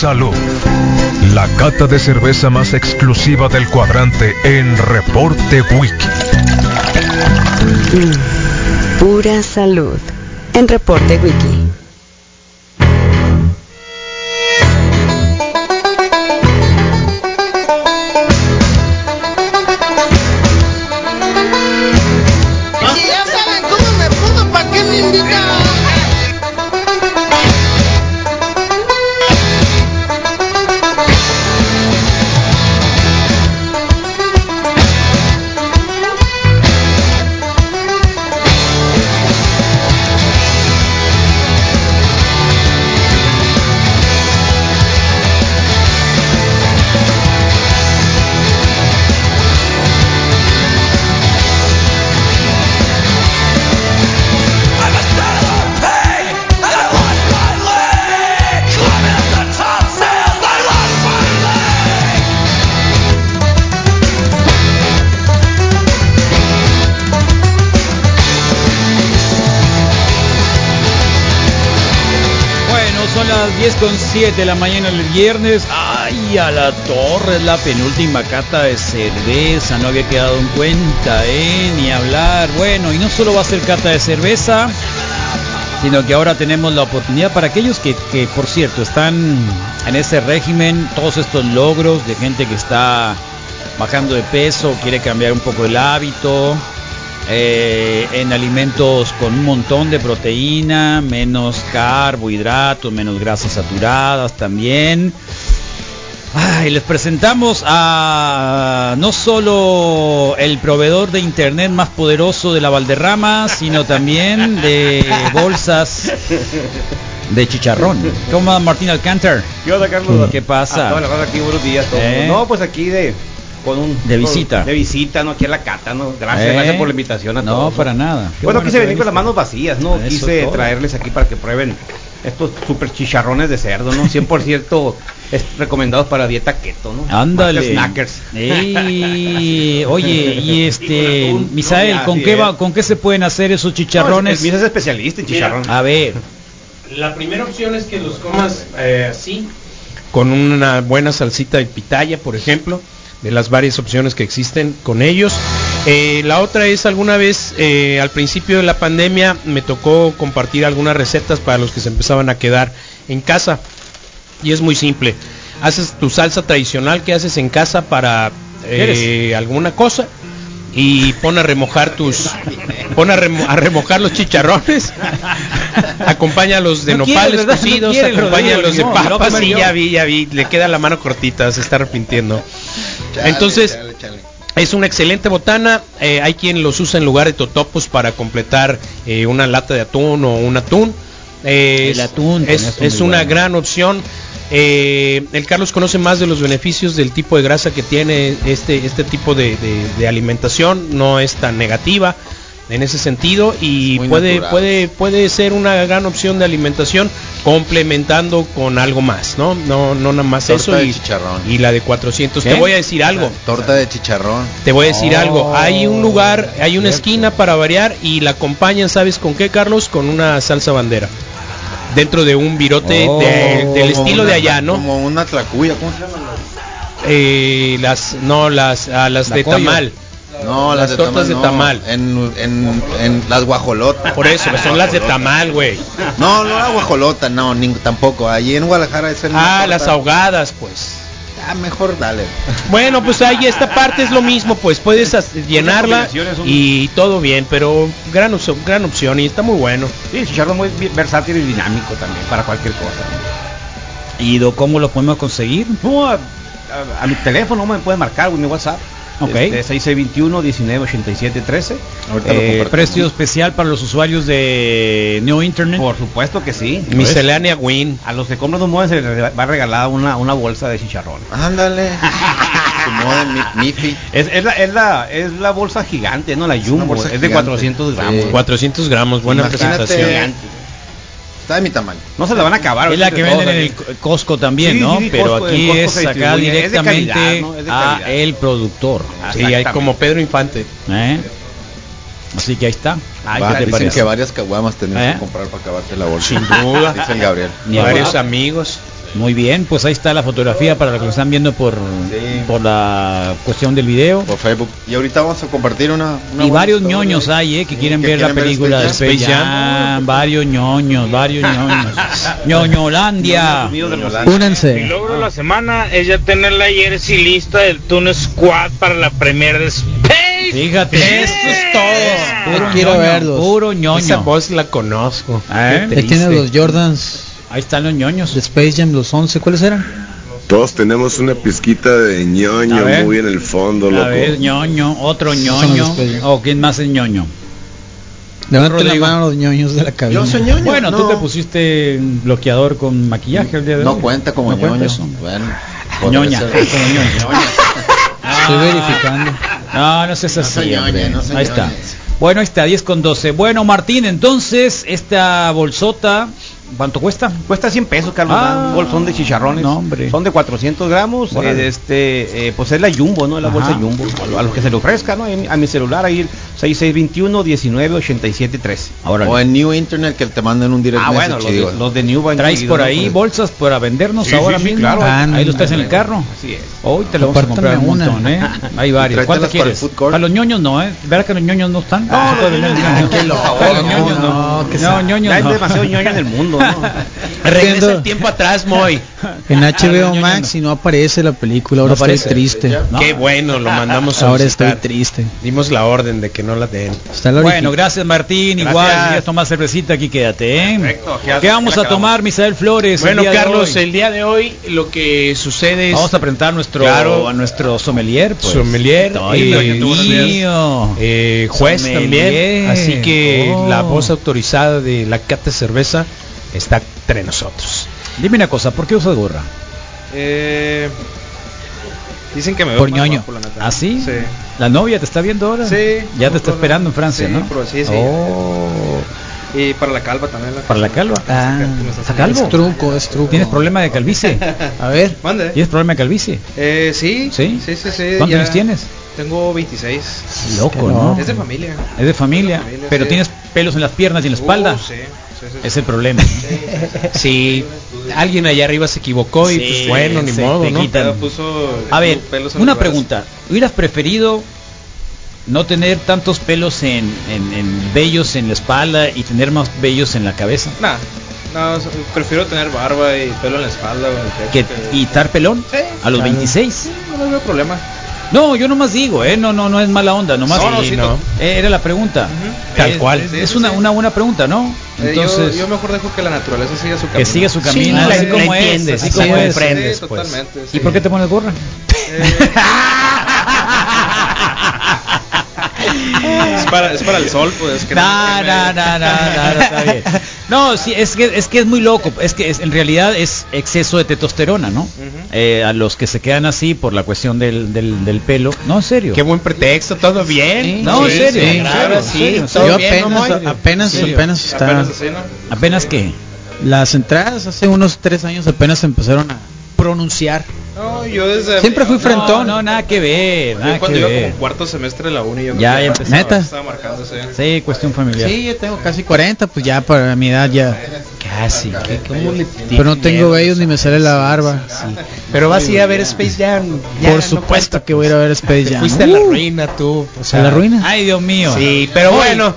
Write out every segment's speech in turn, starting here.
salud. La cata de cerveza más exclusiva del cuadrante en Reporte Wiki. Mm, pura salud. En Reporte Wiki. Con 7 de la mañana el viernes. Ay, a la torre, es la penúltima cata de cerveza. No había quedado en cuenta, ¿eh? Ni hablar. Bueno, y no solo va a ser cata de cerveza, sino que ahora tenemos la oportunidad para aquellos que, que por cierto, están en ese régimen, todos estos logros de gente que está bajando de peso, quiere cambiar un poco el hábito, eh, en alimentos con un montón de proteína, menos carbohidratos, menos grasas saturadas también. y les presentamos a no solo el proveedor de internet más poderoso de la Valderrama, sino también de bolsas de chicharrón. ¿Cómo va Martín Alcántar? ¿Qué onda, Carlos? ¿Qué pasa? aquí, buenos días. ¿Eh? No, pues aquí de con un de visita. De visita, ¿no? Aquí a la cata, ¿no? Gracias, ¿Eh? gracias por la invitación a no, todos. No, para nada. Qué bueno, quise venir con las manos vacías, ¿no? Quise traerles aquí para que prueben estos super chicharrones de cerdo, ¿no? 100% es recomendados para dieta keto, ¿no? Ándale. Snackers. Ey, oye, y este, Misael, ¿con qué va, con qué se pueden hacer esos chicharrones? No, es, es especialista en chicharrón. A ver. La primera opción es que los comas eh, así, con una buena salsita de pitaya, por ejemplo de las varias opciones que existen con ellos. Eh, la otra es alguna vez eh, al principio de la pandemia me tocó compartir algunas recetas para los que se empezaban a quedar en casa. Y es muy simple. Haces tu salsa tradicional que haces en casa para eh, alguna cosa y pon a remojar tus pon a, remo, a remojar los chicharrones acompáñalos de No nopales cocidos acompáñalos de papas y yo. ya vi ya vi le queda la mano cortita se está arrepintiendo entonces es una excelente botana. Eh, hay quien los usa en lugar de totopos para completar eh, una lata de atún o un atún. Eh, El atún es, una bueno. gran opción. Eh, el Carlos conoce más de los beneficios del tipo de grasa que tiene este, este tipo de, de- de alimentación, no es tan negativa en ese sentido y muy puede, natural. puede, puede ser una gran opción de alimentación complementando con algo más, ¿no? No, no nada más Torta eso de y, chicharrón. y la de 400. ¿Qué? Te voy a decir algo. Torta de chicharrón. Te voy a decir Oh, algo, hay un lugar, hay una esquina para variar y la acompañan, ¿sabes con qué, Carlos? Con una salsa bandera. Dentro de un virote Oh. de- del estilo una- de allá, ¿no? Como una tlacuya, ¿cómo se llama? Eh, las no las a las La de pollo. tamal. No, Las las, tortas de no, tamal. En, en, en las guajolotas. Por eso, son las de tamal, güey. No, no la guajolota, no, ni, tampoco. Allí en Guadalajara es el Ah, las ahogadas, pues. Ah, mejor dale. Bueno, pues ahí esta parte es lo mismo, pues puedes as- llenarla y todo bien, pero gran opción, gran opción y está muy bueno. Sí, el chicharrón muy versátil y dinámico también para cualquier cosa. ¿Y do- cómo lo podemos conseguir? No, a, a- a mi teléfono me pueden marcar, güey, mi WhatsApp. Ok. Este, 6621 1987 13. Ahorita lo Eh, comparto. Precio especial para los usuarios de Neo Internet. Por supuesto que sí. Miscelánea Win. A los que compran un modem se les va a regalar una, una bolsa de chicharrón. Ándale. Es, es, la, es, la, es la bolsa gigante, ¿no? La Jumbo. bolsa Es de gigante. 400 gramos. Sí. 400 gramos, buena Imagínate. presentación. Está de mi tamaño. No se la van a acabar. Es la que venden en el Costco también, Sí, ¿no? sí, sí, Pero Costco- aquí es de directamente calidad, ¿no? Es de a el productor. Sí, hay exactamente. como Pedro Infante. ¿eh? Así que ahí está. Ay, Va, ¿qué te dicen parece? que varias caguamas tenés ¿Eh? que comprar para acabarte la bolsa. Sin duda. Dice el Gabriel. Ni Varios amigos. Muy bien, pues ahí está la fotografía para los que lo están viendo por, por la cuestión del video. Por Facebook. Y ahorita vamos a compartir una... una y varios ñoños hay, eh, que Sí, quieren que ver la ver película de Space Jam. Jam. Varios ñoños, varios ñoños. Ñoñolandia. Mi logro de la semana es ya tener la jersey lista del Toon Squad para la premier de Space. Fíjate. Eso es todo. Puro quiero ñoño, verlos. Puro ñoño. Esa voz la conozco. ¿Eh? Qué Ahí tiene los Jordans Ahí están los ñoños. de Space Jam, los 11. ¿Cuáles eran? Todos tenemos una pizquita de ñoño ver. muy en el fondo, A loco. ver, ñoño, otro ñoño. ¿O quién más es ñoño? Levante la mano a los ñoños de la cabina. Yo soy ñoño. Bueno, tú no. te pusiste bloqueador con maquillaje el día de No hoy. cuenta como No cuenta ñoño. eso. Bueno, Ñoña, ser. como ñoño. Estoy verificando. No, no seas así, soy ñoña, no soy Ahí está. ñoña. Bueno, ahí está, 10 con 12. Bueno, Martín, entonces, esta bolsota, ¿cuánto cuesta? Cuesta 100 pesos, Carlos. Ah. un bolsón de chicharrones. No, hombre. Son de 400 gramos. Eh, este, eh, pues es la Jumbo, ¿no? Es la Ajá. bolsa Jumbo. A, lo- a los que se le ofrezca, ¿no? A mi celular ahí, 6621 19 87 13. Ahora, O en New Internet que te manden un direct Ah, bueno, los de, digo. los de New van ¿traes por ahí bolsas para vendernos Sí, ahora sí, sí, mismo? claro. Ah, Ahí los traes en el carro. Así es. Hoy te lo vamos a comprar un montón, una. ¿eh? Hay varios. ¿Cuántas quieres? Para los ñoños no, ¿eh? ¿Verdad que los ñoños no están? No, ñoños. Para los ñoños no. No, que No, ñoños hay demasiado ñoño en el mundo, ¿no? Regresa el tiempo atrás, Moy. En Ah, HBO ñoño, Max y no aparece la película. Ahora estoy triste. Qué bueno, lo mandamos a Ahora estoy triste. Dimos la orden de que no la den. Está la Bueno, gracias Martín. Gracias. Igual, si quieres tomar cervecita, aquí quédate, ¿eh? Perfecto, ¿Qué vamos a tomar, Misael Flores? el Bueno, Carlos, hoy? el día de hoy lo que sucede es Vamos a presentar a nuestro, Claro. a nuestro sommelier. Pues. Sommelier, eh, mío. eh, juez Sommelier. también, así que Oh. la voz autorizada de la cata cerveza está entre nosotros. Dime una cosa, ¿por qué usas gorra? Eh, dicen que me veo Por más ñoño. guapo, la neta. ¿Ah, sí? Sí. ¿La novia te está viendo ahora? Sí. Ya te está esperando en Francia, sí, ¿no? pero sí, sí. Oh. Y para la calva también. ¿Para la calva? Ah, ¿Está calvo? es truco, es truco. ¿Tienes problema de calvicie? A ver. Mande. ¿Tienes problema de calvicie? Eh, sí. ¿Sí? Sí, sí, sí. ¿Cuántos ya años tienes? Tengo 26. Loco, ¿no? Es de familia. Es de familia, Es de familia, pero sí. tienes pelos en las piernas y en la espalda. Uh, sí. Sí, sí, sí. Es el problema. Si alguien allá arriba se equivocó y pues bueno, ni se modo, te ¿no? puso A ver, una pregunta. ¿Hubieras preferido no tener tantos pelos en, en, en vellos en la espalda y tener más vellos en la cabeza? Nah, no, prefiero tener barba y pelo en la espalda o en el pecho. ¿Que, que- ¿Y estar pelón? Sí, ¿A los claro. 26? Sí, no veo problema. No, yo nomás digo, ¿eh? No, no, no es mala onda, nomás. No, no, sí, no. Eh, Era la pregunta. Tal Es- cual. Es, es una, sí. una buena pregunta, ¿no? Eh, yo- Entonces, yo, mejor dejo que la naturaleza siga su camino. que siga su camino, Sí, así la como es, entiendes, así así como es. es. comprendes, Sí, pues. totalmente. ¿Y por qué te pones gorra? Eh, es, para, es para el sol, pues. Que No, no, queme. no, no, no, no, está bien. No, sí, es que es que es muy loco. Es que es- en realidad es exceso de testosterona, ¿no? Eh, a los que se quedan así por la cuestión del, del, del pelo. No, en serio. Qué buen pretexto, todo bien. No, en Sí, serio, sí, en serio, sí, todo Yo bien, ¿no, apenas, apenas, apenas está. Apenas así, ¿no? ¿Apenas qué? Las entradas hace unos tres años apenas empezaron a pronunciar. No, yo desde. Siempre fui frentón. No, no, nada que ver, Yo cuando que iba ver. como cuarto semestre de la uni, yo Ya, creo que ya empezaba. Estaba marcándose. Sí, cuestión familiar. Sí, yo tengo casi 40, pues ya para mi edad ya. Casi. ¿qué- ¿Cómo le Pero no tengo vellos ni me sale la barba. Pero vas a ir a ver Space Jam. Ya, Por supuesto que voy a ir a ver Space Te Jam. fuiste a la Uh, ruina tú. O ¿A la ruina? Ay, Dios mío. Sí, pero bueno.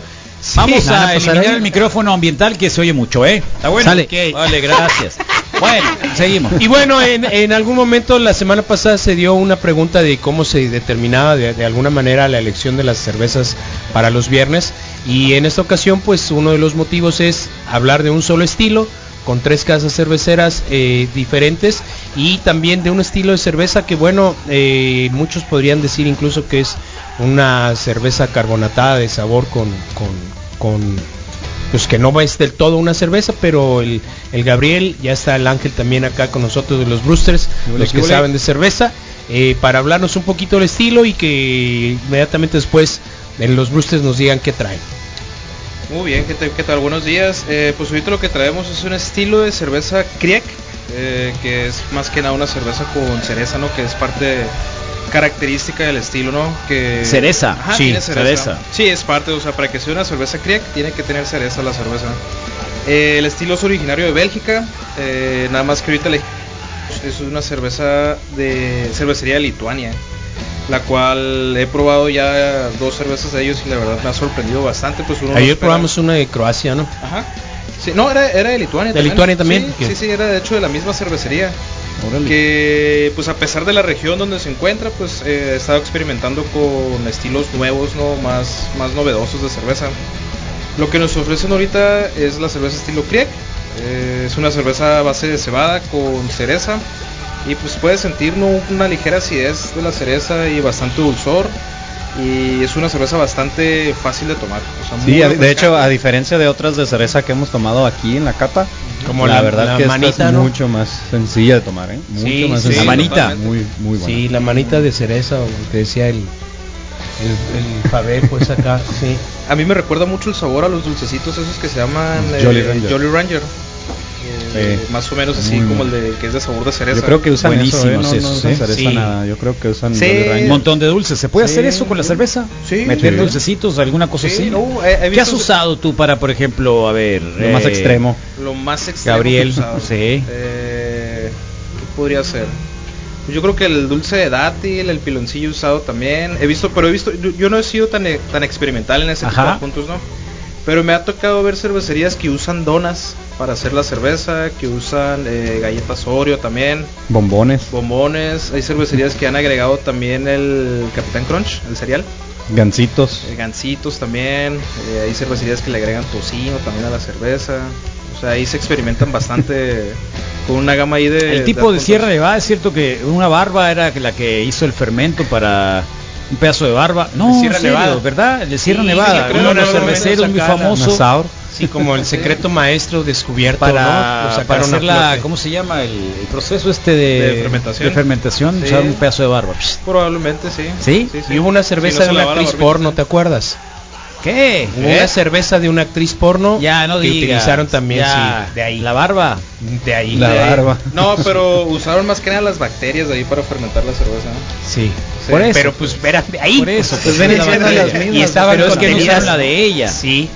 Vamos ¿Van a pasar eliminar ahí? el micrófono ambiental que se oye mucho, ¿eh? ¿Está bueno? Sale. Ok, Vale, gracias. Bueno, seguimos. Y bueno, en, algún momento la semana pasada se dio una pregunta de cómo se determinaba de, de alguna manera la elección de las cervezas para los viernes. Y en esta ocasión, pues uno de los motivos es hablar de un solo estilo, con tres casas cerveceras eh, diferentes y también de un estilo de cerveza que bueno, eh, muchos podrían decir incluso que es una cerveza carbonatada de sabor con, con, con pues que no es del todo una cerveza, pero el, el Gabriel, ya está el Ángel también acá con nosotros de los Brewsters, los que saben de cerveza, eh, para hablarnos un poquito del estilo y que inmediatamente después en los Brewsters nos digan qué traen. Muy bien, ¿qué, te- qué tal? Buenos días. Eh, pues ahorita lo que traemos es un estilo de cerveza Kriek, eh, que es más que nada una cerveza con cereza, ¿no? Que es parte característica del estilo, ¿no? Que Cereza. Ajá, Sí, tiene cereza. cereza. Sí, es parte, o sea, para que sea una cerveza Kriek tiene que tener cereza la cerveza. Eh, el estilo es originario de Bélgica, eh, nada más que ahorita le es una cerveza de cervecería de Lituania, la cual he probado ya dos cervezas de ellos y la verdad me ha sorprendido bastante. Pues uno no Ayer probamos una de Croacia, ¿no? Ajá. Sí, no, era, era de Lituania. ¿De Lituania también? Sí, sí, sí, era de hecho de la misma cervecería. Que, pues a pesar de la región donde se encuentra, pues eh, he estado experimentando con estilos nuevos, ¿no? Más, más novedosos de cerveza. Lo que nos ofrecen ahorita es la cerveza estilo Krieg. Eh, es una cerveza a base de cebada con cereza. Y pues puedes sentir ¿no? una ligera acidez de la cereza y bastante dulzor. Y es una cerveza bastante fácil de tomar. o sea, muy Sí, a- de hecho, a diferencia de otras de cereza que hemos tomado aquí en la cata, Como la, la- verdad la que esta manita, es ¿no? mucho más sencilla de tomar, ¿eh? Mucho Sí, más sí, sencilla. la manita. Muy, muy buena. Sí, la manita de cereza, o que decía el, el, el Fabé, pues acá, sí. A mí me recuerda mucho el sabor a los dulcecitos esos que se llaman eh, Jolly Ranger. Jolly Ranger. Eh, Sí. Más o menos así Muy como el de que es de sabor de cereza. Yo creo que usan eso, ¿eh? No usan ¿eh? cereza Sí. nada. Yo creo que usan. Un montón de dulces. ¿Se puede Sí. hacer eso con la cerveza? Sí. Meter Sí. dulcecitos, alguna cosa Sí, así. no, he- he ¿Qué has usado tú para, por ejemplo, a ver? Lo más eh, extremo. Lo más extremo Gabriel, sí. Eh, ¿Qué podría ser? Yo creo que el dulce de dátil, el piloncillo usado también. He visto, pero he visto, yo, yo no he sido tan, e- tan experimental en ese tipo Ajá. de puntos, ¿no? Pero me ha tocado ver cervecerías que usan donas para hacer la cerveza, que usan eh, galletas Oreo también, Bombones, bombones. Hay cervecerías que han agregado también el Capitán Crunch, el cereal. gancitos. Eh, gancitos también. eh, hay cervecerías que le agregan tocino también a la cerveza. O sea, ahí se experimentan bastante con una gama ahí de. El tipo de puntos. Sierra Nevada, es cierto que una barba era la que hizo el fermento para un pedazo de barba. No, De Sierra serio, Nevada. ¿verdad? El de Sierra Sí, Nevada, uno de los no, no, no, cerveceros muy famoso. Sí, como el secreto maestro descubierto, ¿no? Lo para, sacaron para hacer la. ¿cómo se llama? El, el proceso este de, De fermentación. de fermentación, Sí. usar un pedazo de barba. Probablemente sí. ¿Sí? Y hubo una Sí, cerveza no de una actriz porno. ¿te acuerdas? ¿Qué? Hubo ¿Eh? una cerveza de una actriz porno Ya, no que digas. utilizaron también, Ya. sí, de ahí. La barba. De ahí. La De ahí. barba. No, pero usaron más que nada las bacterias de ahí para fermentar la cerveza. Sí. Sí. Por eso. Pero pues eran de ahí. Por eso, pues, ven la siendo bacteria. las mismas. Y estaban pero es que no usaron la de ella. Sí.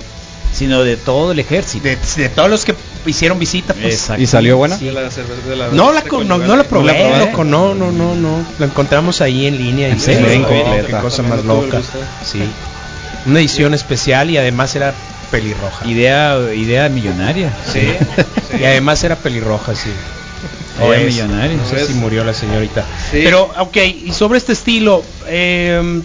Sino de todo el ejército. De, de todos los que hicieron visita, pues. ¿Y salió buena? De la cerveza, de la No la con- no, no la probé, ¿No la probaste? loco, no, no, no, no. La encontramos ahí en línea y ¿En se bien, incompleta. Qué cosa no más loca. Sí. Una edición especial y además era pelirroja. Idea, idea millonaria. Sí. sí. Y además era pelirroja, sí. O es. millonario. No sé si murió la señorita. Sí. Pero, ok, y sobre este estilo, eh,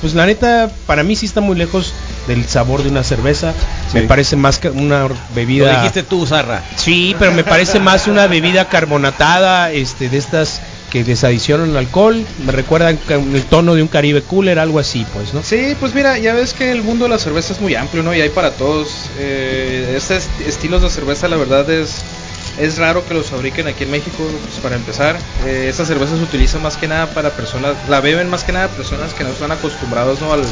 pues la neta, para mí sí está muy lejos del sabor de una cerveza. Me parece más que una bebida. Lo dijiste tú, Zarra. Sí, pero me parece más una bebida carbonatada, este, de estas que desadicionan alcohol. Me recuerdan el tono de un Caribe Cooler, algo así, pues, ¿no? Sí, pues mira, ya ves que el mundo de la cerveza es muy amplio, ¿no? Y hay para todos. Eh, estos estilos de cerveza, la verdad es es raro que los fabriquen aquí en México, pues, para empezar. Eh, esta cerveza se utiliza más que nada para personas, la beben más que nada personas que no están acostumbrados, ¿no? Al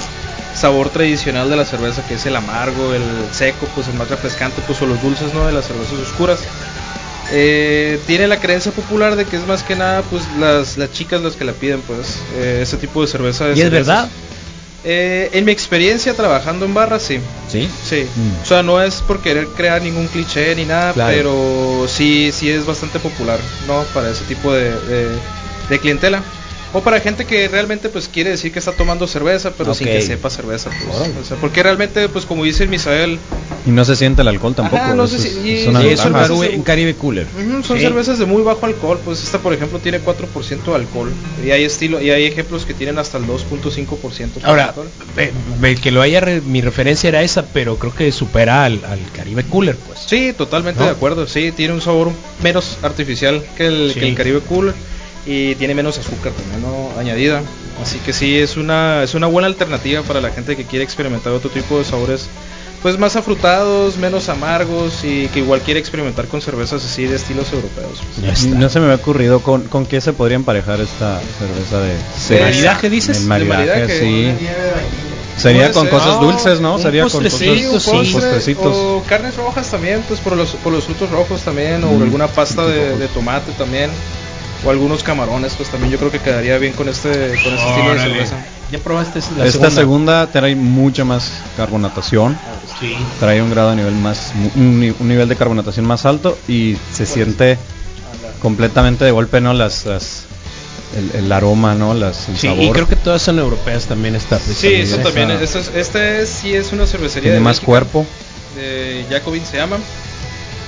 sabor tradicional de la cerveza, que es el amargo, el seco, pues el más refrescante, pues o los dulces, ¿no? De las cervezas oscuras. Eh, tiene la creencia popular de que es más que nada pues las, las chicas las que la piden pues eh, ese tipo de cerveza de ¿Y es verdad? Eh, en mi experiencia trabajando en barra, sí. Sí. Sí. Mm. O sea, no es por querer crear ningún cliché ni nada, Claro. pero sí, sí es bastante popular, ¿no? Para ese tipo de, de- de clientela. O para gente que realmente pues quiere decir que está tomando cerveza, pero sin que sepa cerveza. Pues. O sea, porque realmente, pues como dice el Misael, Y no se siente el alcohol tampoco. Ajá, no eso sé es- si- y- es una y Sí, es un, ventaja. cerveza- Caribe, un Caribe Cooler. Son Sí. cervezas de muy bajo alcohol, pues esta por ejemplo tiene 4% de alcohol y hay estilo y hay ejemplos que tienen hasta el 2.5% de Ahora, alcohol. eh, el que lo haya, re- mi referencia era esa, pero creo que supera al, al Caribe Cooler, pues. Sí, totalmente ¿No? de acuerdo. Sí, tiene un sabor menos artificial que el, Sí. que el Caribe Cooler y tiene menos azúcar también ¿no? añadida. Así que sí, es una, es una buena alternativa para la gente que quiere experimentar otro tipo de sabores pues más afrutados, menos amargos y que igual quiere experimentar con cervezas así de estilos europeos. No se me había ocurrido con, con qué se podría emparejar esta cerveza de ¿De maridaje, dices? El De maridaje, sí. Sería Puede con ser. cosas dulces, ¿no? un Sería con Sí, un cosas, postre, postrecitos. o carnes rojas también, pues por los, por los frutos rojos también, o Mm, alguna pasta de, de tomate también, o algunos camarones, pues también yo creo que quedaría bien con este, con este estilo de cerveza. ¿Ya probaste la Esta segunda. trae mucha más carbonatación. Sí. Trae un grado a nivel más, un, ni- un nivel de carbonatación más alto y se siente completamente de golpe, ¿no? Las, las el, el, aroma, ¿no? Las, el sí, sabor. y creo que todas son europeas también esta. Sí, eso también. Esta, es, esta sí es una cervecería Tiene de más cuerpo. De Jacobin se llama.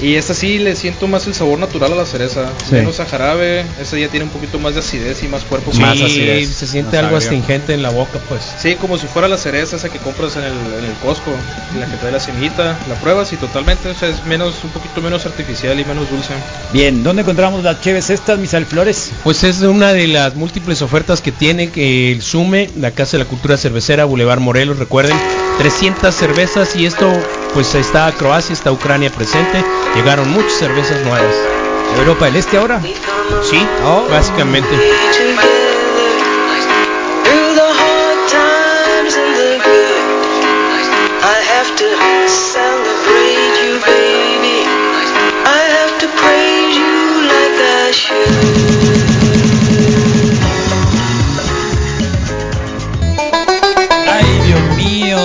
Y esta sí le siento más el sabor natural a la cereza. Sí. Menos a jarabe. Esta ya tiene un poquito más de acidez y más cuerpo. Sí, Más acidez, se siente más algo agrio. astringente en la boca, pues. Sí, como si fuera la cereza esa que compras en el, en el Costco, la que trae la semillita, la pruebas y totalmente, o sea, es menos, un poquito menos artificial y menos dulce. Bien, ¿dónde encontramos las cheves estas, Misael Flores? Pues es una de las múltiples ofertas que tiene que el Sume, la Casa de la Cultura Cervecera, Boulevard Morelos, recuerden, 300 cervezas y esto pues está Croacia, está Ucrania presente, llegaron muchas cervezas nuevas. Europa del Este ahora. Sí, Oh. básicamente. Through the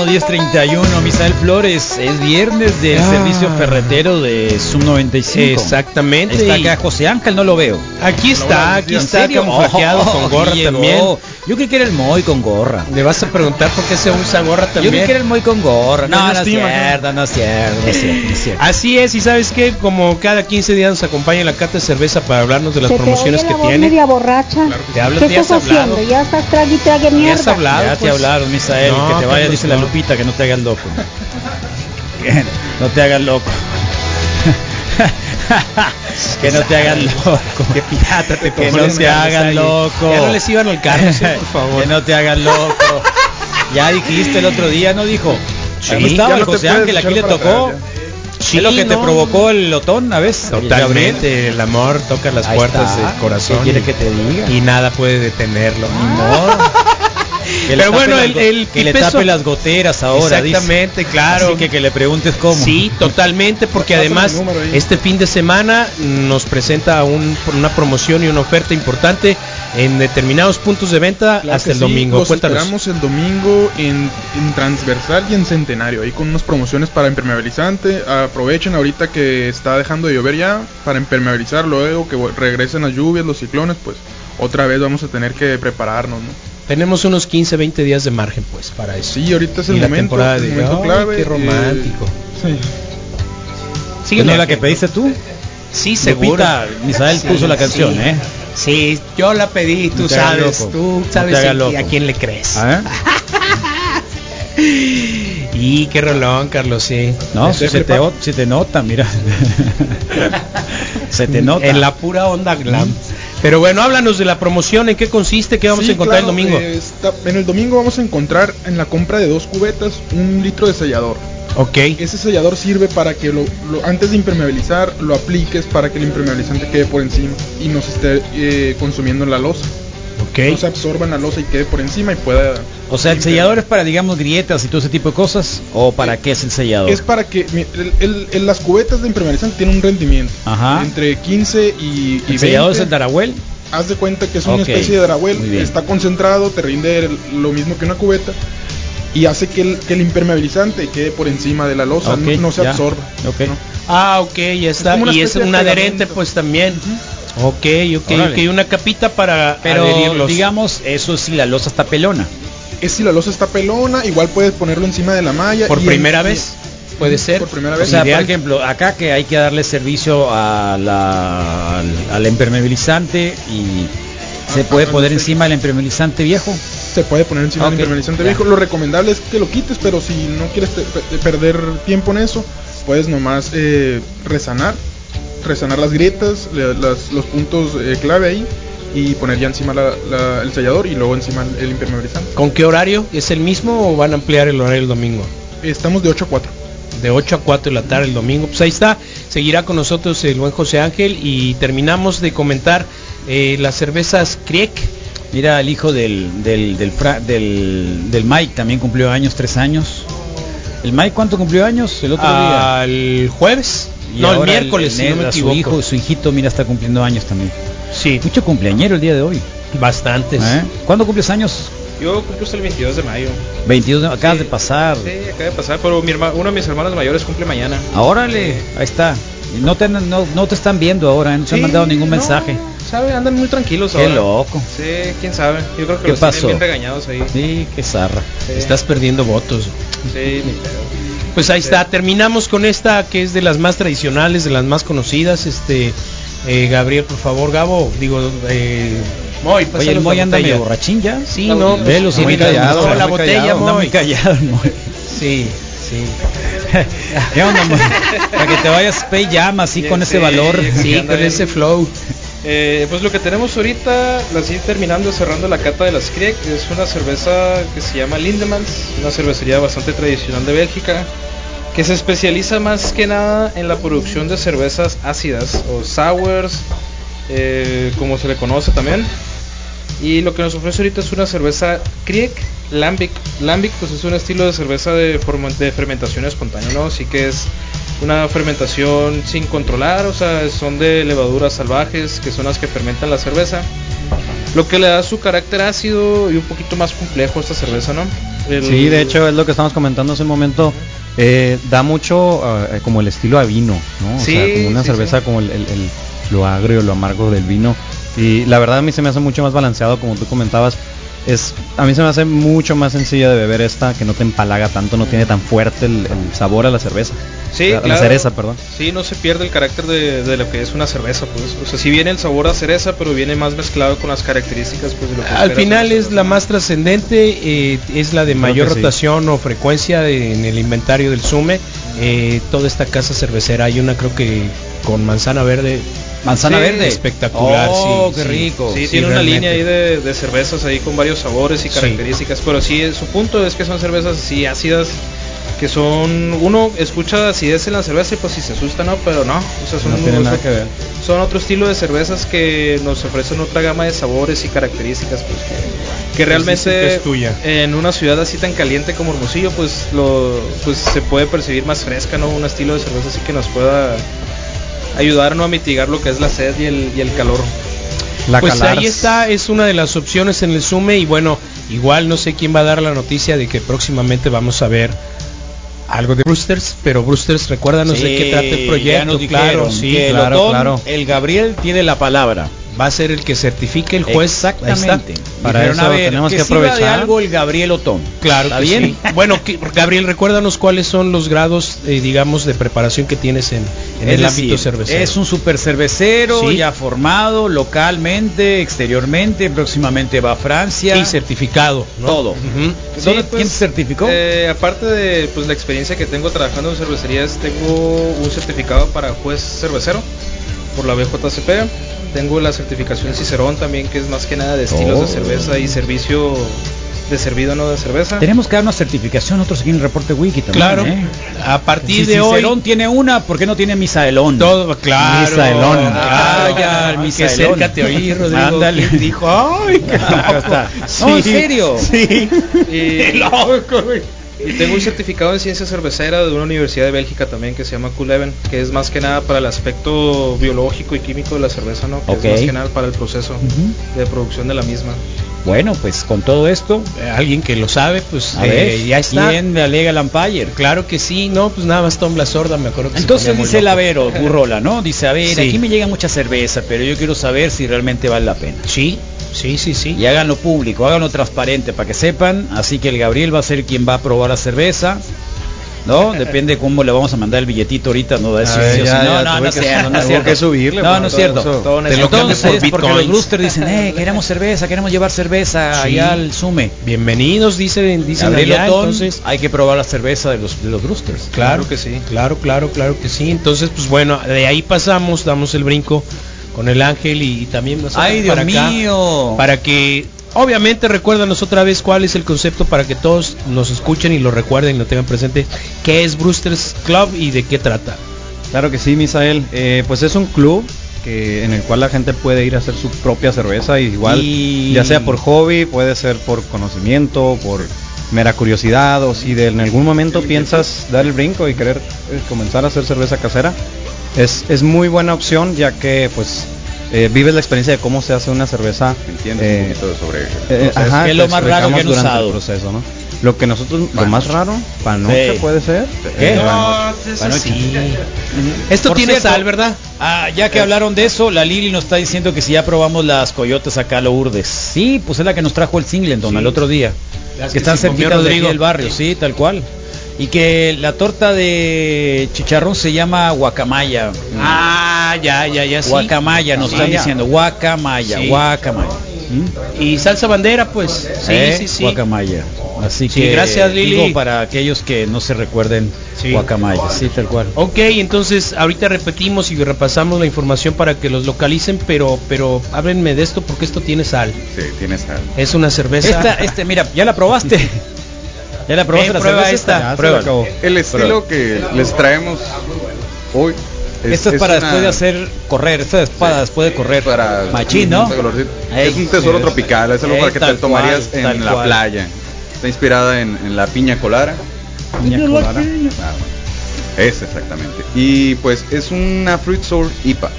10.31, Misael Flores. Es viernes del Ah. servicio ferretero de Sum 95. Exactamente. Está acá José Ángel, no lo veo. Aquí está, aquí ¿En está camuflajeado Oh, con gorra también. Yo creí que era el Moy con gorra. Le vas a preguntar por qué se usa gorra Yo también. creí que era el Moy con gorra. No, No, no, es cierto, no es cierto, no es cierto, no es cierto. Así es, y sabes que como cada 15 días nos acompaña la Cata de Cerveza para hablarnos de las Se te promociones oye que la voz tiene. media borracha. Te hablas, ¿Qué estás hablado. haciendo? Ya estás trague y trague Ya has mierda. hablado. Ya te pues. hablaron, Misael, No, que te Carlos, dice la. Lupita, que no te hagas loco. No te hagas loco. que no te hagas loco. Qué pirata te Que no te hagan loco. Ya no les iban al carro, sí, por favor. que no te hagan loco. Ya dijiste el otro día, ¿no dijo? Sí, estaba el no José Ángel, aquí le tocó. Sí, es lo que te provocó el lotón, ¿a ves? Totalmente, el amor toca las Ahí puertas está. del corazón. ¿Qué quiere y- que te diga? Y nada puede detenerlo. Ni modo. Que le Pero tape bueno, las el, que le tape las goteras ahora. dice. Exactamente, claro. Así que que le preguntes cómo. Sí, totalmente, porque además este fin de semana nos presenta un- una promoción y una oferta importante en determinados puntos de venta Claro hasta el sí, domingo. Los Cuéntanos. esperamos el domingo en, en Transversal y en Centenario, ahí con unas promociones para impermeabilizante. Aprovechen ahorita que está dejando de llover ya para impermeabilizar, luego que regresen las lluvias, los ciclones, pues otra vez vamos a tener que prepararnos, ¿no? Tenemos unos 15, 20 días de margen pues para eso. Sí, ahorita es el Y la momento, temporada el de- momento clave. qué eh, romántico. sí. ¿Que no es la que pediste tú? Sí, Lupita, Misael puso la canción, sí. ¿eh? Sí, yo la pedí, tú sabes, loco. tú sabes a, a quién le crees. ¿Ah? Y qué rolón, Carlos, sí. No, si se, te, nota, mira. se te nota. En la pura onda glam. Pero bueno, háblanos de la promoción, en qué consiste, qué vamos Sí, a encontrar claro, el domingo. eh, en el domingo vamos a encontrar en la compra de dos cubetas un litro de sellador. Ok. Ese sellador sirve para que lo, lo- antes de impermeabilizar lo apliques para que el impermeabilizante quede por encima y no se esté eh, consumiendo en la losa. Ok. No se absorba en la losa y quede por encima y pueda. O sea, el sellador es para, digamos, grietas y todo ese tipo de cosas. ¿O para qué es el sellador? Es para que mi- el- el- el- las cubetas de impermeabilizante tienen un rendimiento Ajá. entre 15 y, y ¿El 20. sellador es el Darahuel? Haz de cuenta que es una especie de Darahuel, está concentrado, te rinde el- lo mismo que una cubeta y hace que el, que el impermeabilizante quede por encima de la losa, no, no se ya. absorba. Ah, ok, ya está. y es un adherente, pues también. Ok, ok, Órale. ok, una capita para Pero, adherirlos. digamos, eso sí, la losa está pelona. Es si la losa está pelona, igual puedes ponerlo encima de la malla. Por en- primera vez, puede ser. Por primera O vez. sea, Ideal. por ejemplo, acá que hay que darle servicio a la, al, al impermeabilizante y se Ah, puede ah, poner sí. encima el impermeabilizante viejo. se puede poner encima del impermeabilizante viejo. Lo recomendable es que lo quites, pero si no quieres te- pe- perder tiempo en eso, puedes nomás eh, resanar, resanar las grietas, le- las- los puntos eh, clave ahí y poner ya encima la- la- el sellador y luego encima el, el impermeabilizante. ¿Con qué horario? ¿Es el mismo o van a ampliar el horario el domingo? Estamos de 8 a 4. De 8 a 4 de la tarde el domingo. Pues ahí está. Seguirá con nosotros el buen José Ángel y terminamos de comentar eh, las cervezas Kriek. Mira, el hijo del, del, del, Fra- del, del Mike también cumplió años, tres años. ¿El Mike cuánto cumplió años? El otro día. Al jueves. Y no, el miércoles, si no me equivoco. Su hijo, su hijito, mira, está cumpliendo años también. Sí, Mucho cumpleañero el día de hoy. bastantes. ¿eh? ¿Cuándo cumples años? Yo cumplo hasta el 22 de mayo. 22 de, acabas de pasar. Sí, acaba de pasar, pero mi herma, uno de mis hermanos mayores cumple mañana. Ah, órale, ahí está. No te, no, no te están viendo ahora, ¿eh? no te han Sí, mandado ningún no, mensaje. ¿Sabe? Andan muy tranquilos Qué ahora. loco. Sí, quién sabe. Yo creo que ¿Qué los tienen pasó? bien regañados ahí. Sí, qué zarra. Sí. Estás perdiendo votos. Sí, ni pedo. Pues ahí está, terminamos con esta que es de las más tradicionales, de las más conocidas. Este, eh, Gabriel, por favor, Gabo, digo, eh, Moy, Oye, el Moy la anda medio borrachín ya. Sí, no, Velo, muy muy callado, callado. la botella, Anda muy callado, Moy. Sí, sí. ¿Qué onda, Moy? Para que te vayas Space Jam así con ese valor. sí, con ese flow. Eh, pues lo que tenemos ahorita, así terminando, cerrando la cata de las Kriek, es una cerveza que se llama Lindemans, una cervecería bastante tradicional de Bélgica, que se especializa más que nada en la producción de cervezas ácidas o sours, eh, como se le conoce también. Y lo que nos ofrece ahorita es una cerveza Kriek Lambic. Lambic pues es un estilo de cerveza de, de fermentación espontánea, ¿no? Así que es una fermentación sin controlar, o sea, son de levaduras salvajes que son las que fermentan la cerveza. Lo que le da su carácter ácido y un poquito más complejo a esta cerveza, ¿no? Sí, de hecho es lo que estamos comentando hace un momento. Eh, da mucho eh, como el estilo a vino, ¿no? O sea, como una sí, cerveza sí. como el, el- el- lo agrio, lo amargo del vino. Y la verdad a mí se me hace mucho más balanceado, como tú comentabas. Es, a mí se me hace mucho más sencilla de beber esta, que no te empalaga tanto, no tiene tan fuerte el, el sabor a la cerveza. Sí, la, la claro. cereza, perdón. Sí, no se pierde el carácter de, de lo que es una cerveza, pues. O sea, sí viene el sabor a cereza, pero viene más mezclado con las características, pues, de lo que Al final es la más trascendente, eh, es la de Creo mayor sí. rotación o frecuencia de- en el inventario del SUME. Eh, toda esta casa cervecera hay una creo que con manzana verde. Manzana Sí, verde. espectacular, Oh, sí, qué sí. rico. Sí, Sí, tiene una línea ahí de, de cervezas ahí con varios sabores y Sí. características, pero sí, su punto es que son cervezas así ácidas, que son, uno escucha acidez en la cerveza y pues si se asusta, no, pero no, o sea, son, No tiene son- nada que ver. son otro estilo de cervezas que nos ofrecen otra gama de sabores y características, pues que, que realmente es tuya. en una ciudad así tan caliente como Hermosillo, pues lo pues se puede percibir más fresca, ¿no? Un estilo de cerveza así que nos pueda ayudar ¿no? a mitigar lo que es la sed y el, y el calor. La pues Calars. ahí está, es una de las opciones en el SUME y bueno, igual no sé quién va a dar la noticia de que próximamente vamos a ver algo de Brewsters, pero Brewsters, recuérdanos de qué trata el ya proyecto, nos claro, dijeron sí, que el claro, Otón, claro. El Gabriel tiene la palabra. Va a ser el que certifique el juez. Exactamente. Para Dijeron, eso ver, tenemos que sirva de aprovechar. algo el Gabriel Otón. Claro ¿Está que bien? sí. Bueno, que- Gabriel, recuérdanos cuáles son los grados, eh, digamos, de preparación que tienes en, en el decir, ámbito cervecero. Es un super cervecero Sí. ya formado localmente, exteriormente, próximamente va a Francia. y certificado, ¿no? Todo. ¿Dónde- Sí, pues, ¿Quién te certificó? Eh, aparte de pues, la experiencia que tengo trabajando en cervecerías, tengo un certificado para juez cervecero por la BJCP. Tengo la certificación Cicerón también, que es más que nada de estilos Oh. de cerveza y servicio de servido no de cerveza. Tenemos que dar una certificación nosotros aquí en el reporte Wiki también. Claro. ¿eh? A partir Si de hoy Cicerón tiene una, ¿por qué no tiene Misaelón? todo claro. Misaelón. Ah, Ah, ya, el Misaelón. acércate a oír, Rodrigo. Ándale. ¿Quién dijo, ay, qué loco. No, en serio. Sí. Y, Qué loco, güey. Y tengo un certificado en ciencia cervecera de una universidad de Bélgica también que se llama Q11, que es más que nada para el aspecto biológico y químico de la cerveza, ¿no? Que Ok. es más que nada para el proceso de producción de la misma. Bueno, pues con todo esto, Eh, Alguien que lo sabe, pues a eh, ver, ya está. ¿quién le alega el Empire? Claro que sí, no, pues nada más Tom la sorda, me acuerdo que Entonces dice el. Avero, Burrola, ¿no? Dice, a ver, Sí. aquí me llega mucha cerveza, pero yo quiero saber si realmente vale la pena. Sí, sí, sí, sí. Y háganlo público, háganlo transparente para que sepan. Así que el Gabriel va a ser quien va a probar la cerveza. ¿No? Depende cómo le vamos a mandar el billetito ahorita, no de A sí, ver, sí o ya, sí. No, no, no es cierto, no es cierto. que subirle, No, no es cierto. eso. Entonces, por porque los. Brewsters dicen, eh, queremos cerveza, queremos llevar cerveza allá al Sume. Bienvenidos, dicen, dicen allá, entonces. hay que probar la cerveza de los, de los Brewsters. Claro que sí. Claro, claro, claro que sí. Entonces, pues bueno, de ahí pasamos, damos el brinco con el ángel y, y también nosotros Ay, Dios para acá, mío. para que obviamente recuérdanos otra vez cuál es el concepto para que todos nos escuchen y lo recuerden y lo tengan presente. ¿Qué es Brewster's Club y de qué trata? Claro que sí, Misael. Eh, pues es un club que en el cual la gente puede ir a hacer su propia cerveza, igual, Y- ya sea por hobby, puede ser por conocimiento, por mera curiosidad, o si de, en algún momento piensas dar el brinco y querer eh, comenzar a hacer cerveza casera, es, es muy buena opción, ya que pues eh, vives la experiencia de cómo se hace una cerveza. Entiendes eh, un poquito sobre eh, proceso. ajá, ¿Qué es lo más raro que han durante el usado? proceso, ¿no? Lo que nosotros, lo más raro, panocha Sí. puede ser. ¿Qué? Eh, No, sí. Esto Por tiene cierto, sal, ¿verdad? Ah, ya que hablaron de eso, la Lili nos está diciendo que si ya probamos las coyotes acá a lo Urdes. Sí, pues es la que nos trajo el Singleton al otro día. Las que que están cerquita de Rodrigo. del barrio, sí, tal cual. Y que la torta de chicharrón se llama guacamaya. Ah, ya, ya, ya, sí. Guacamaya, nos están Guacamaya. diciendo. Guacamaya, Sí. guacamaya. ¿Mm? Y salsa bandera, pues. Sí, ¿Eh? sí, sí. Guacamaya. Así Sí, que gracias, Lili. digo para aquellos que no se recuerden Sí. guacamaya, sí, tal cual. Ok, entonces ahorita repetimos y repasamos la información para que los localicen, pero pero háblenme de esto porque esto tiene sal. Sí, tiene sal. Es una cerveza. Esta, este, mira, ya la probaste. Ya la probaste Eh, la prueba esta. El estilo que les traemos hoy Esto es, para una- después de hacer correr, esto es para después de correr. para Machín, ¿no? Es un tesoro tropical, es algo Ey, para que te tomarías cual, en la cual. playa. Está inspirada en, en la piña colada. Piña colada. Ah, bueno. Es exactamente. Y pues es una fruit sour IPA.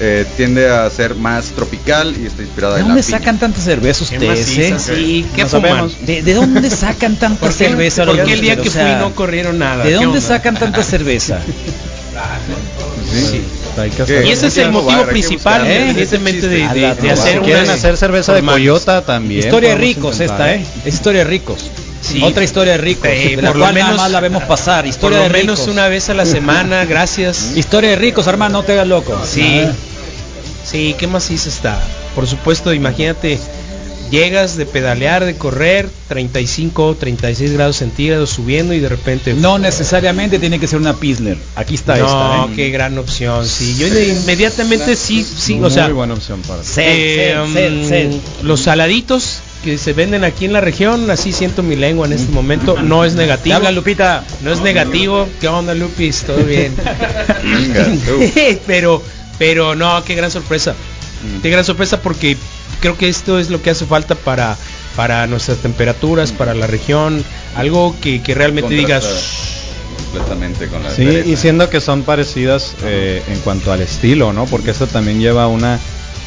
Eh, tiende a ser más tropical y está inspirada ¿De en la dónde piña. sacan tanta cerveza ustedes, eh? maciza, sí. ¿Qué No fuman? sabemos. ¿De, de dónde sacan tanta ¿Por qué, cerveza? por los qué el día que O sea, fui no corrieron nada? ¿De ¿Qué dónde sacan tanta cerveza? Y ese es el motivo principal, buscar. independientemente de, de- de torre. hacer Si quieren unas hacer cerveza de coyota también. historia de ricos intentar. esta, ¿eh? Es historia de ricos. Sí. Otra historia de ricos. Eh, de la por lo cual nada menos- más la vemos pasar. Por Historia lo de menos ricos. una vez a la semana, gracias. Historia de ricos, hermano, no te hagas loco. Sí. Sí, qué maciza está. Por supuesto, imagínate, llegas de pedalear, de correr, 35, 36 grados centígrados subiendo y de repente... No necesariamente tiene que ser una Pilsner. Aquí está no, esta. ¿eh? qué gran opción. Sí, yo inmediatamente sí, sí, o sea, Muy buena opción para eh, sed, sed, um, sed. los saladitos que se venden aquí en la región, así siento mi lengua en este momento, no es negativo. habla Lupita. No es negativo. ¿Qué onda, Lupis? ¿Todo bien? Pero, pero no, qué gran sorpresa. Qué gran sorpresa porque creo que esto es lo que hace falta para, para nuestras temperaturas, para la región. Algo que, que realmente Contrasta digas. completamente con la Sí, y siendo que son parecidas eh, en cuanto al estilo, ¿no? Porque esto también lleva una,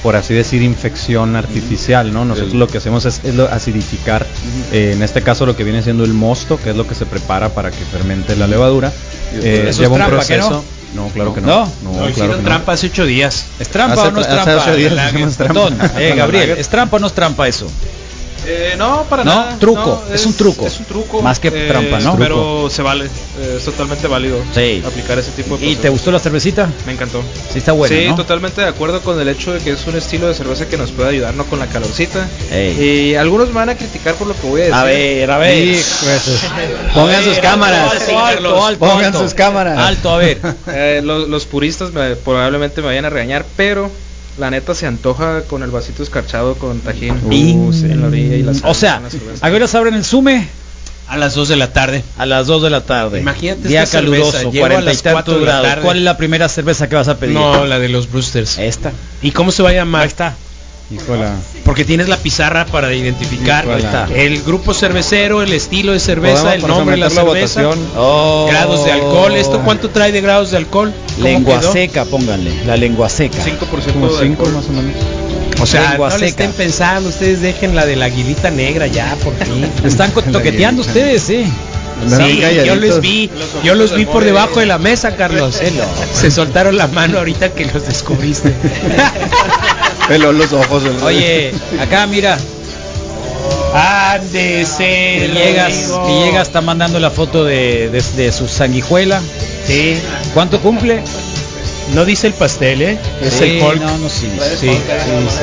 por así decir, infección artificial, ¿no? Nosotros El- lo que hacemos es, es lo- acidificar, eh, en este caso lo que viene siendo el mosto, que es lo que se prepara para que fermente la levadura. Eh, lleva un trampa, ¿que proceso. No? No, claro que ¿No? no. No, claro hicieron que no. trampa hace ocho días. ¿Es trampa Hace o no es tra- hace trampa? ocho días trampa. Botón. Eh, Gabriel. ¿es trampa o no es trampa eso? Eh, no, para No, nada. truco, es un truco. Es un truco. Más que eh, trampa, ¿no? Pero se vale. es totalmente válido Sí. aplicar ese tipo de ¿Y te gustó la cervecita? Me encantó. Sí, está buena, sí, ¿no? totalmente de acuerdo con el hecho de que es un estilo de cerveza que nos puede ayudar ¿no? con la calorcita. Ey. Y algunos me van a criticar por lo que voy a decir. A ver, a ver. Pongan sus cámaras. Alto, alto, alto, Pongan sus cámaras. Alto, a ver. Eh, los, los puristas me- probablemente me vayan a regañar, pero la neta se antoja con el vasito escarchado con tajín Uh, sí, en la orilla y la sal O sea. ¿a qué horas abren el Sume? A las 2 de la tarde. A las 2 de la tarde. Imagínate Día esta caluroso, cerveza, llego a 40 y las cuatro tantos de la grados. tarde. ¿Cuál es la primera cerveza que vas a pedir? No, la de los Brewsters. Esta. ¿Y cómo se va a llamar? Ahí está. Híjola. Porque tienes la pizarra para identificar el grupo cervecero, el estilo de cerveza, el nombre de la cerveza. Oh. grados de alcohol. ¿Esto cuánto trae de grados de alcohol? ¿Cómo Lengua quedó? seca, pónganle. La lengua seca. 5% Como de cinco alcohol. más o menos. O sea, Lengua no le seca. estén pensando, ustedes dejen la de la aguilita negra ya, por fin. Están toqueteando ustedes, sí. Andaron Sí, yo les vi, yo los vi por debajo de la mesa, Carlos. Se soltaron la mano ahorita que los descubriste. Peló los ojos. el- Oye, acá mira, Ándese, Villegas. Villegas está mandando la foto de, de- de su sanguijuela. Sí, ¿Cuánto cumple? no dice el pastel, ¿eh? Es Sí, el Hulk. No, no, sí. Sí,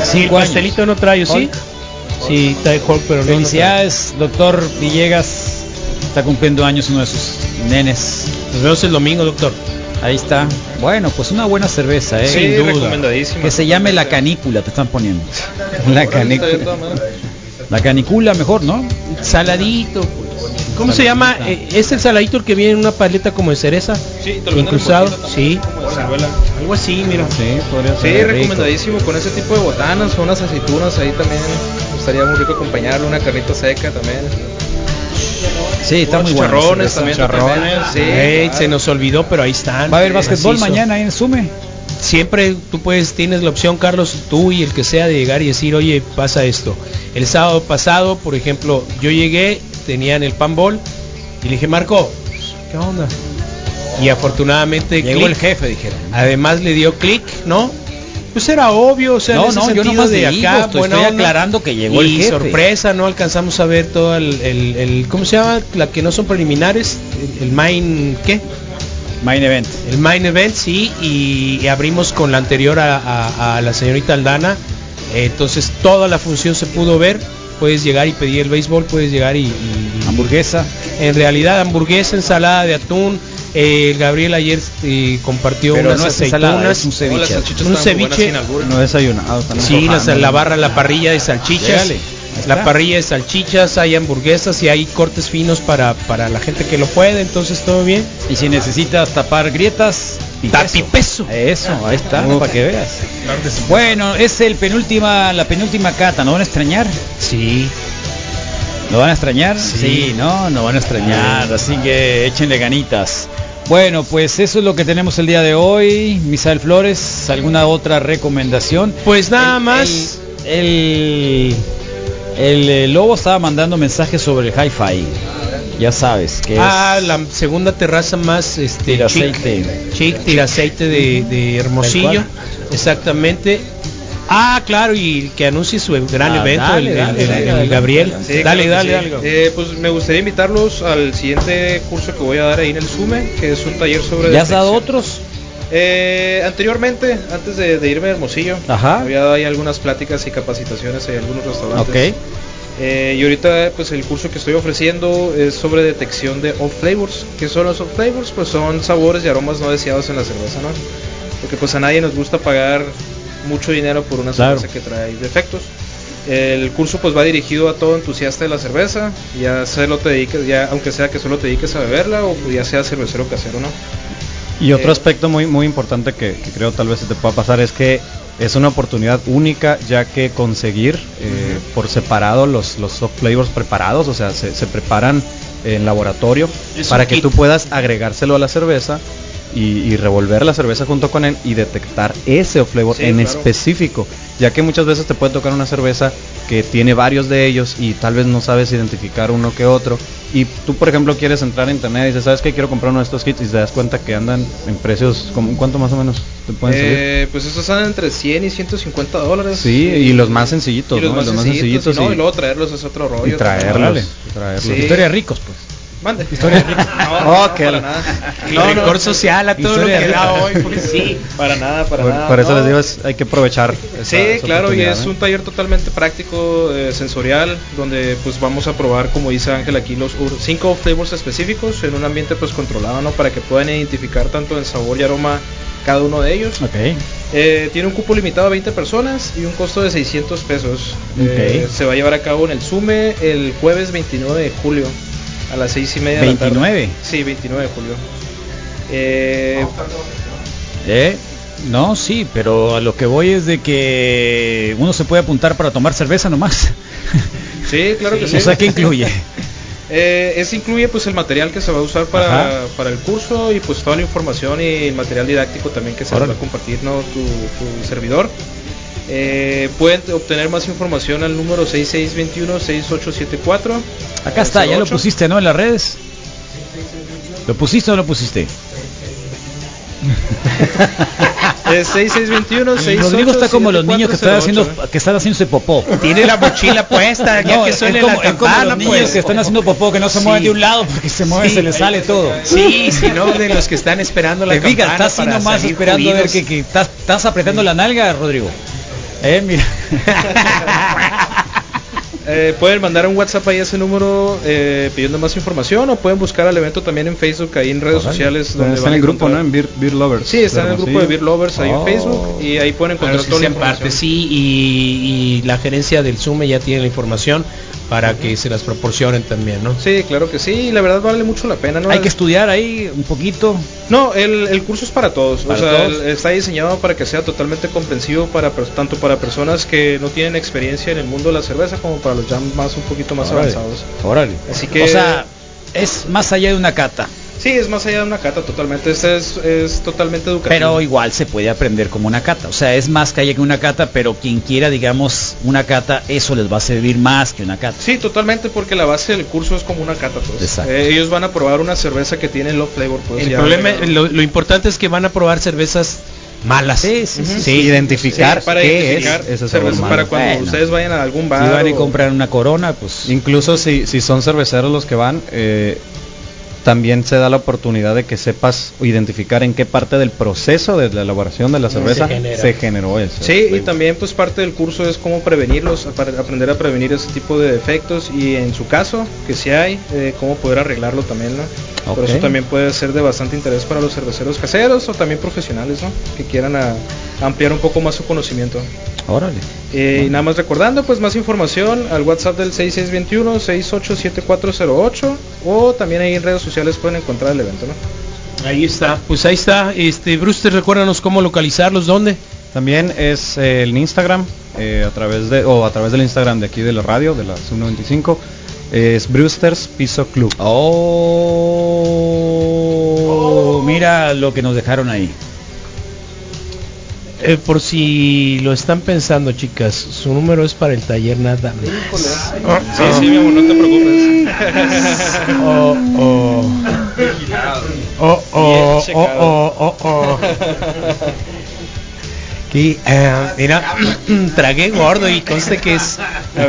sí, el pastelito no trae, ¿o ¿sí? Hulk. Sí, trae Hulk, pero no. Felicidades, doctor Villegas. Está cumpliendo años uno de sus nenes. Nos vemos el domingo, doctor. Ahí está. Bueno, pues una buena cerveza, ¿eh? Sí, Sin duda. recomendadísimo. Que se llame la canícula, te están poniendo. La canica. La canicula mejor, ¿no? Saladito, pues. ¿Cómo se llama? Eh, ¿Es el saladito el que viene en una paleta como de cereza? Sí, te lo en sí. Algo así, mira. Sí, podría Sí, ser. recomendadísimo con ese tipo de botanas unas aceitunas ahí también. Estaría muy rico acompañarlo, una carnita seca también. Sí, está muy bueno. cerveza. también. Se nos olvidó, pero ahí están. Va a haber básquetbol mañana ahí en Sume. Siempre tú puedes, tienes la opción, Carlos, tú y el que sea, de llegar y decir, oye, pasa esto. El sábado pasado, por ejemplo, yo llegué, tenían el panbol y le dije, Marco, ¿qué onda? Y afortunadamente Llegó el jefe, dijeron. Además le dio clic, ¿no? Pues era obvio, o sea, No, en ese no, yo sentido nomás de digo, acá, estoy- buena estoy onda. aclarando que llegó y el jefe. sorpresa, no alcanzamos a ver todo el, el- el- ¿cómo se llama? La que no son preliminares, el, el main, ¿qué? Main event. El main event, sí, y, y abrimos con la anterior a, a- a la señorita Aldana. Eh, entonces toda la función se pudo ver. Puedes llegar y pedir el béisbol, puedes llegar y, y- Hamburguesa. En realidad hamburguesa, ensalada de atún. Eh, el Gabriel ayer eh, compartió Pero unas no es ensalada, aceitunas, es un ceviche. salchichas un ceviche. No desayunado. Sí, la, barra, la parrilla de salchichas. La parrilla de salchichas, hay hamburguesas y hay cortes finos para, para la gente que lo puede, entonces todo bien. Y si necesitas tapar grietas, tapipeso. Eso, ahí está, Uf. para que veas. Bueno, es el penúltima, la penúltima cata, ¿no van a extrañar? Sí. ¿Lo van a extrañar? Sí, no, no van a extrañar, así que échenle ganitas. Bueno, pues eso es lo que tenemos el día de hoy. Misael Flores, ¿alguna otra recomendación? Pues nada más. El, el, Lobo estaba mandando mensajes sobre el hi-fi. Ya sabes que Ah, la segunda terraza más este Tira chic, aceite. chic, tira aceite de, de Hermosillo. Exactamente. Ah, claro, y que anuncie su gran Ah, evento, dale, el, dale, el- dale, el dale. Gabriel. Sí, dale, dale, sí. algo. Eh, pues me gustaría invitarlos al siguiente curso que voy a dar ahí en el SUME, que es un taller sobre... ¿Ya has dado otros? Eh, anteriormente, antes de, de irme a Hermosillo, Ajá. había dado ahí algunas pláticas y capacitaciones en algunos restaurantes. Ok. Eh, y ahorita pues el curso que estoy ofreciendo es sobre detección de off flavors. ¿Qué son los off flavors? Pues son sabores y aromas no deseados en la cerveza, ¿no? Porque pues a nadie nos gusta pagar mucho dinero por una Claro. cerveza que trae defectos. El curso pues va dirigido a todo entusiasta de la cerveza, ya se lo te dediques, ya aunque sea que solo te dediques a beberla o ya sea cervecero casero, ¿no? Y otro Eh, aspecto muy muy importante que, que creo tal vez se te pueda pasar es que es una oportunidad única ya que conseguir eh, por separado los, los soft flavors preparados, o sea, se, se preparan en laboratorio Es para que kit. tú puedas agregárselo a la cerveza y, y revolver la cerveza junto con él y detectar ese flavor Sí, en claro. específico, ya que muchas veces te puede tocar una cerveza que tiene varios de ellos y tal vez no sabes identificar uno que otro y tú por ejemplo quieres entrar a internet y dices, ¿sabes qué? Quiero comprar uno de estos kits y te das cuenta que andan en precios, como, ¿cuánto más o menos te pueden salir? Eh, pues estos están entre 100 y 150 dólares. Sí, y los más sencillos, Y los ¿no? más Los más sencillitos, y, no, y- luego traerlos es otro rollo. y traerlos, traerlos. Sí. Historia de ricos, pues. Mande. Historia de ricos. No, Oh, no, que para la- nada. El No, no, rencor social a todo lo Historia que da hoy, pues sí. Para nada, para Por, nada. por eso no. les digo, es- hay que aprovechar. esa- Sí, esa claro, y es ¿eh? un taller totalmente práctico, eh, sensorial, donde pues vamos a probar, como dice Ángel aquí, los cinco flavors específicos en un ambiente pues controlado, ¿no? Para que puedan identificar tanto en sabor y aroma cada uno de ellos. Ok. Eh, tiene un cupo limitado a 20 personas y un costo de 600 pesos. Eh, se va a llevar a cabo en el SUME el jueves 29 de julio a las 6 y media de la tarde. 29. Sí, 29 de julio. Eh, ¿Eh? No, sí, pero a lo que voy es de que uno se puede apuntar para tomar cerveza nomás. sí, claro que sí. O sea, ¿qué incluye? Eh, ese incluye pues el material que se va a usar para, para el curso y pues toda la información y el material didáctico también que se va a compartir ¿no? tu, tu servidor. Eh, pueden obtener más información al número 6621-6874. Acá está, ya lo 08. pusiste, ¿no? En las redes. ¿Lo pusiste o no lo pusiste? Es 6621 Rodrigo está como los niños que están haciendo que están haciéndose popó. Tiene la mochila puesta, ya No, que es suene como, la es como los niños pues. que están haciendo popó que no se Sí. mueven de un lado porque se mueven, Sí. se les sale todo. Sí, si no, de los que están esperando la Te campana estás así nomás esperando a ver que, que estás, estás apretando la nalga, Rodrigo. Eh, mira. Eh, pueden mandar un WhatsApp ahí a ese número eh, pidiendo más información o pueden buscar al evento también en Facebook, ahí en redes sociales. Está donde en van a el grupo, ¿no? En Beer, Beer Lovers. Sí, está en el grupo de Beer Lovers ahí Oh. en Facebook y ahí pueden encontrar los que toda la sean parte, sí, y, y la gerencia del SUME ya tiene la información para que se las proporcionen también, ¿no? Sí, claro que sí, y la verdad vale mucho la pena, ¿no? Hay que estudiar ahí un poquito. No, el, el curso es para todos, Para o sea, todos. está diseñado para que sea totalmente comprensivo para tanto para personas que no tienen experiencia en el mundo de la cerveza como para los ya más un poquito más Órale. avanzados. Órale. Así que O sea, es más allá de una cata. Sí, es más allá de una cata totalmente, este es, es totalmente educativo. Pero igual se puede aprender como una cata. O sea, es más calle que una cata, pero quien quiera, digamos, una cata, eso les va a servir más que una cata. Sí, totalmente, porque la base del curso es como una cata, pues. Exacto. Eh, ellos van a probar una cerveza que tiene low flavor, pues. El ya. problema, lo, lo importante es que van a probar cervezas malas. Sí, sí, sí. Sí, identificar Sí, para qué identificar es cerveza, malo. para cuando Bueno. ustedes vayan a algún Si bar. van y compran una corona, pues Incluso si, si son cerveceros los que van, eh, también se da la oportunidad de que sepas identificar en qué parte del proceso de la elaboración de la cerveza se, genera. generó eso. Sí, y también pues parte del curso es cómo prevenirlos, aprender a prevenir ese tipo de defectos y en su caso, que si hay, eh, cómo poder arreglarlo también, ¿no? Por Ok. eso también puede ser de bastante interés para los cerveceros caseros o también profesionales, ¿no? Que quieran a- ampliar un poco más su conocimiento. órale. Eh, y nada más recordando, pues más información al WhatsApp del 6621-687408 o también ahí en redes sociales pueden encontrar el evento, ¿no? Ahí está, pues ahí está. Este, Brewster, recuérdanos cómo localizarlos, dónde. También es eh, el Instagram, eh, a través de, o a través del Instagram de aquí de la radio, de la Sub95, es Brewsters Piso Club. Oh, mira lo que nos dejaron ahí. Eh, por si lo están pensando, chicas, su número es para el taller nada más. Sí, sí, mi amor, no te preocupes. Oh, oh. Oh, oh, oh, checado. oh, oh, Aquí, eh, mira, tragué gordo y conste que es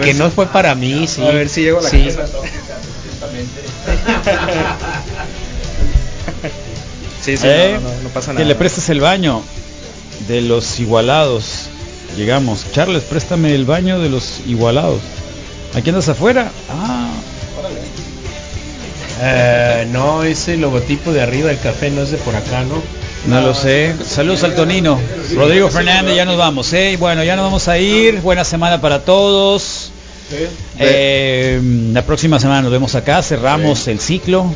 que si- no fue para mí, sí. A ver si llego a la Sí. casa. Sí, sí, ¿Eh? no, no, no pasa Que nada. le prestes el baño de los igualados. Llegamos. Charles, préstame el baño de los igualados. ¿Aquí andas afuera? Ah, Eh, no, ese logotipo de arriba del café no es de por acá, ¿no? No lo sé. Saludos al Tonino. Rodrigo Fernández, ya nos vamos. ¿eh? Bueno, ya nos vamos a ir. Buena semana para todos. Eh, la próxima semana nos vemos acá. Cerramos el ciclo.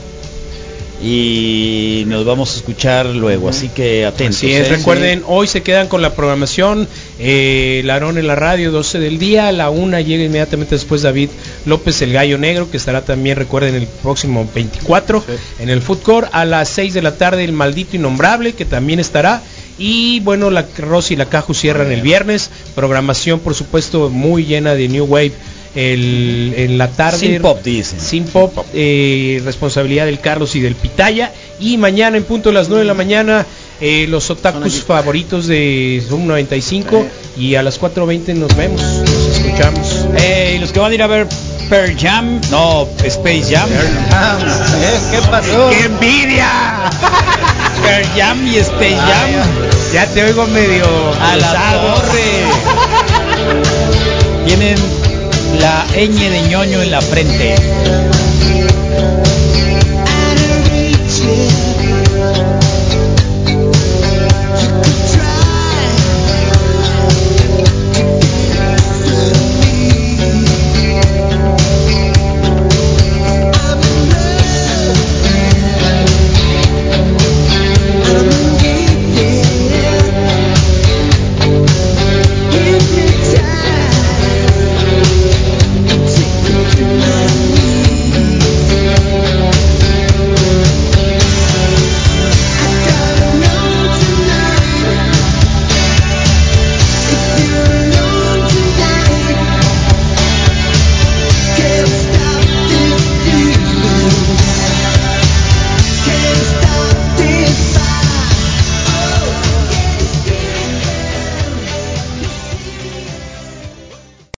Y nos vamos a escuchar luego. Así que atentos. Así es, ¿eh? recuerden, hoy se quedan con la programación, eh, Larón en la radio, 12 del día, a la una llega inmediatamente después David López, el gallo negro, que estará también, recuerden, el próximo 24 en el Food Court, a las 6 de la tarde el maldito innombrable, que también estará, y bueno, la Rosy y la Caju cierran el viernes, programación por supuesto muy llena de New Wave. El, en la tarde Sin pop, dicen. sin pop, eh, responsabilidad del Carlos y del Pitaya. Y mañana en punto de las 9 de la mañana, eh, los otakus favoritos de Zoom 95. Y a las 4.20 nos vemos, nos escuchamos. Eh, y los que van a ir a ver Pearl Jam, no, Space Jam. ¿Qué pasó? ¡Qué envidia! Pearl Jam y Space Jam. Ya te oigo medio A la torre. Tienen la ñ de ñoño en la frente.